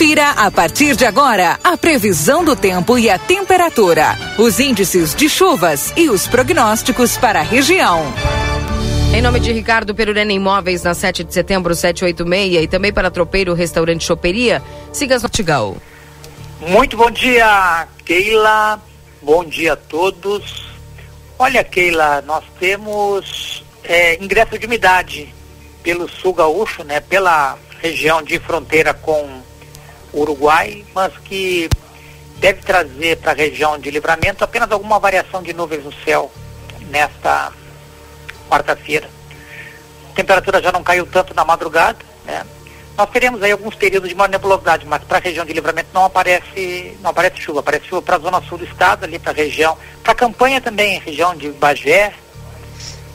Confira a partir de agora a previsão do tempo e a temperatura, os índices de chuvas e os prognósticos para a região. Em nome de Ricardo Perurena Imóveis, na 7 de setembro, 786, e também para Tropeiro Restaurante Choperia, siga as Notigal. Muito bom dia, Keila. Bom dia a todos. Olha, Keila, nós temos é, ingresso de umidade pelo sul gaúcho, né, pela região de fronteira com Uruguai, mas que deve trazer para a região de livramento apenas alguma variação de nuvens no céu nesta quarta-feira. A temperatura já não caiu tanto na madrugada, né? Nós teremos aí alguns períodos de maior nebulosidade, mas para a região de livramento não aparece, não aparece chuva, aparece chuva para a zona sul do estado, ali para a região, para a campanha também, região de Bagé,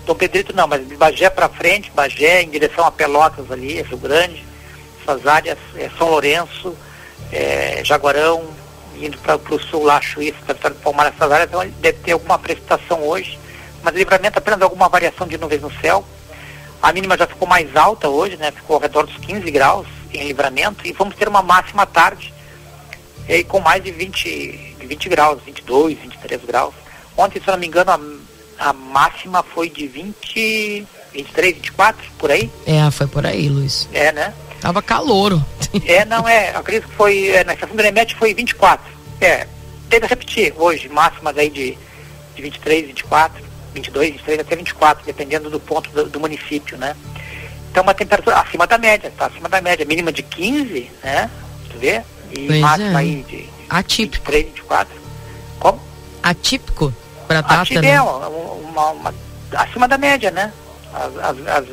Dom Pedrito não, mas de Bagé para frente, Bagé em direção a Pelotas ali, Rio Grande, essas áreas, é, São Lourenço, é, Jaguarão, indo para o sul lá, Chuíça, Território do Palmar, essas áreas, então deve ter alguma precipitação hoje, mas livramento apenas alguma variação de nuvens no céu. A mínima já ficou mais alta hoje, né? Ficou ao redor dos 15 graus em livramento e vamos ter uma máxima à tarde e com mais de 20, de 20 graus, 22, 23 graus. Ontem, se eu não me engano, a, a máxima foi de 20, 23, 24, por aí? É, foi por aí, Luiz. É, né? Tava calouro. É, não é, acredito que foi, é, na estação do Nemete foi 24. É, teve a repetir hoje, máximas aí de, de 23, 24. 22, 23 até 24, dependendo do ponto do, do município, né? Então uma temperatura acima da média, está acima da média, mínima de 15, né? Tu vê? E Pois máxima é. aí de Atípico. 23, 24. Como? Atípico pra data, Atípico né? é uma, uma- uma- acima da média, né? As, as, as,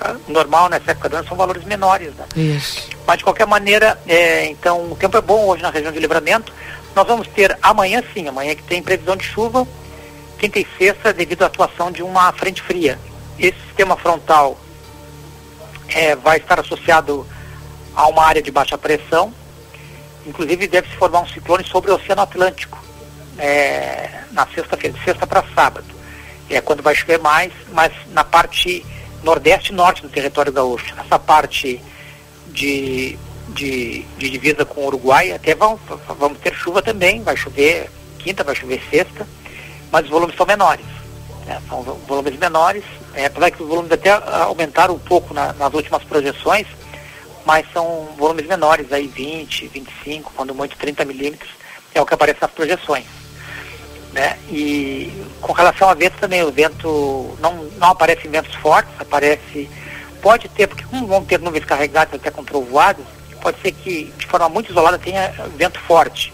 as- normal nessa época do ano são valores menores, né? Isso. Mas de qualquer maneira, é, então o tempo é bom hoje na região de livramento. Nós vamos ter amanhã sim, amanhã que tem previsão de chuva, quinta e sexta, devido à atuação de uma frente fria. Esse sistema frontal é, vai estar associado a uma área de baixa pressão, inclusive deve se formar um ciclone sobre o Oceano Atlântico é, na sexta-feira, de sexta para sábado. É quando vai chover mais, mas na parte nordeste e norte do território gaúcho. Essa parte de, de, de divisa com o Uruguai, até vão, vamos ter chuva também, vai chover quinta, vai chover sexta, mas os volumes são menores. né? São vo- volumes menores, é, apesar que os volumes até aumentaram um pouco na- nas últimas projeções, mas são volumes menores, aí 20, 25, quando muito 30 milímetros, é o que aparece nas projeções. Né? E com relação a vento também, o vento não, não aparece em ventos fortes, aparece, pode ter, porque como vão ter nuvens carregadas até com trovoadas, pode ser que de forma muito isolada tenha vento forte,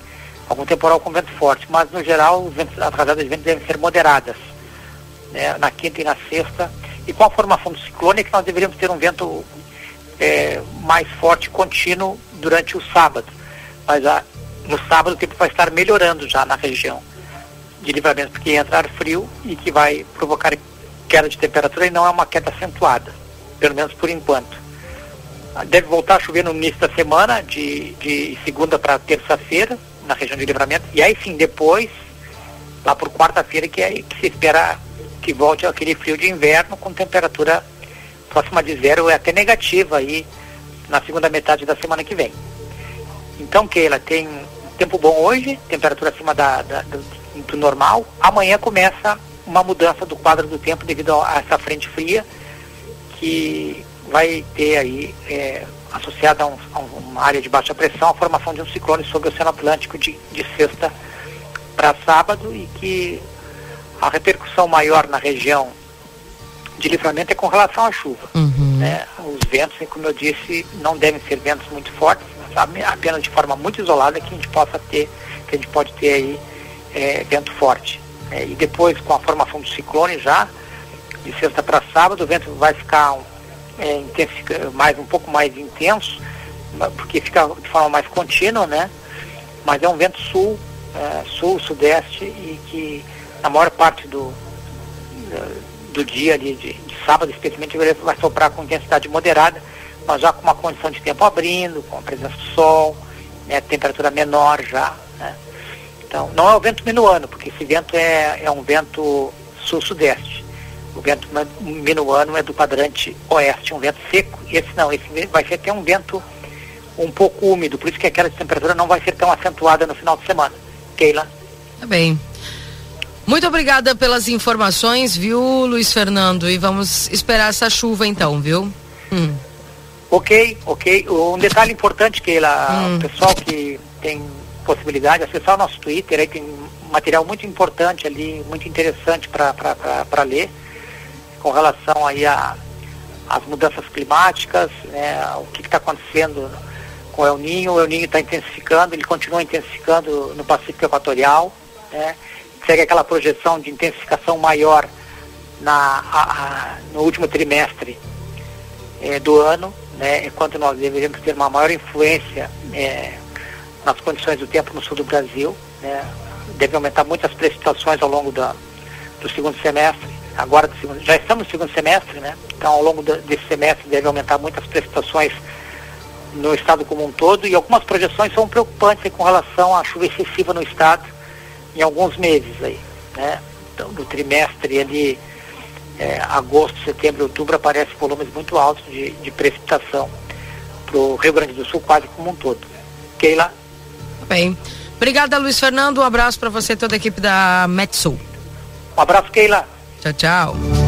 algum temporal com vento forte, mas no geral os ventos, as rajadas de vento devem ser moderadas, né? na quinta e na sexta, e com a formação do ciclone é que nós deveríamos ter um vento é, mais forte contínuo durante o sábado, mas a, no sábado o tempo vai estar melhorando já na região de livramento, porque entra ar frio e que vai provocar queda de temperatura e não é uma queda acentuada, pelo menos por enquanto. Ah, Deve voltar a chover no início da semana, de, de segunda para terça-feira, na região de livramento, e aí sim, depois, lá por quarta-feira, que, é, que se espera que volte aquele frio de inverno com temperatura próxima de zero, é até negativa aí na segunda metade da semana que vem. Então, Keila, tem tempo bom hoje, temperatura acima da, da- do, do normal. Amanhã começa uma mudança do quadro do tempo devido a essa frente fria que vai ter aí, é, associada a, um- a uma área de baixa pressão, a formação de um ciclone sobre o Oceano Atlântico de, de sexta para sábado e que a repercussão maior na região de livramento é com relação à chuva Uhum. né? Os ventos, como eu disse, não devem ser ventos muito fortes? Apenas de forma muito isolada que a gente possa ter, que a gente pode ter aí é, vento forte. É, e depois, com a formação do ciclone já, de sexta para sábado, o vento vai ficar é, mais, um pouco mais intenso, porque fica de forma mais contínua, né? Mas é um vento sul, é, sul, sudeste, e que na maior parte do, do dia ali, de, de sábado especialmente, vai soprar com intensidade moderada, mas já com uma condição de tempo abrindo, com a presença do sol, né, temperatura menor já. Né. Então, não é o vento minuano, porque esse vento é, é um vento sul-sudeste. O vento minuano é do quadrante oeste, um vento seco. Esse não, esse vai ser até um vento um pouco úmido, por isso que aquela temperatura não vai ser tão acentuada no final de semana. Keila? Tá bem. Muito obrigada pelas informações, viu, Luiz Fernando? E vamos esperar essa chuva então, viu? Hum. Ok, ok. Um detalhe importante que ela, hum. o pessoal que tem possibilidade, acessar o nosso Twitter, aí tem material muito importante ali, muito interessante para ler, com relação aí a as mudanças climáticas, né, o que está acontecendo com o El Ninho. O El Ninho está intensificando, ele continua intensificando no Pacífico Equatorial, né, segue aquela projeção de intensificação maior na, a, a, no último trimestre é, do ano, né, enquanto nós deveríamos ter uma maior influência é, nas condições do tempo no sul do Brasil. Né, deve aumentar muitas precipitações ao longo da, do segundo semestre. Agora, já estamos no segundo semestre, né? Então, ao longo desse semestre deve aumentar muitas precipitações no estado como um todo e algumas projeções são preocupantes com relação à chuva excessiva no estado em alguns meses aí, né? Então, no trimestre ali, é, agosto, setembro, outubro, aparecem volumes muito altos de, de precipitação para o Rio Grande do Sul quase como um todo. Keila? Bem. Obrigada, Luiz Fernando. Um abraço para você e toda a equipe da Metsul. Um abraço, Keila. Tchau, tchau.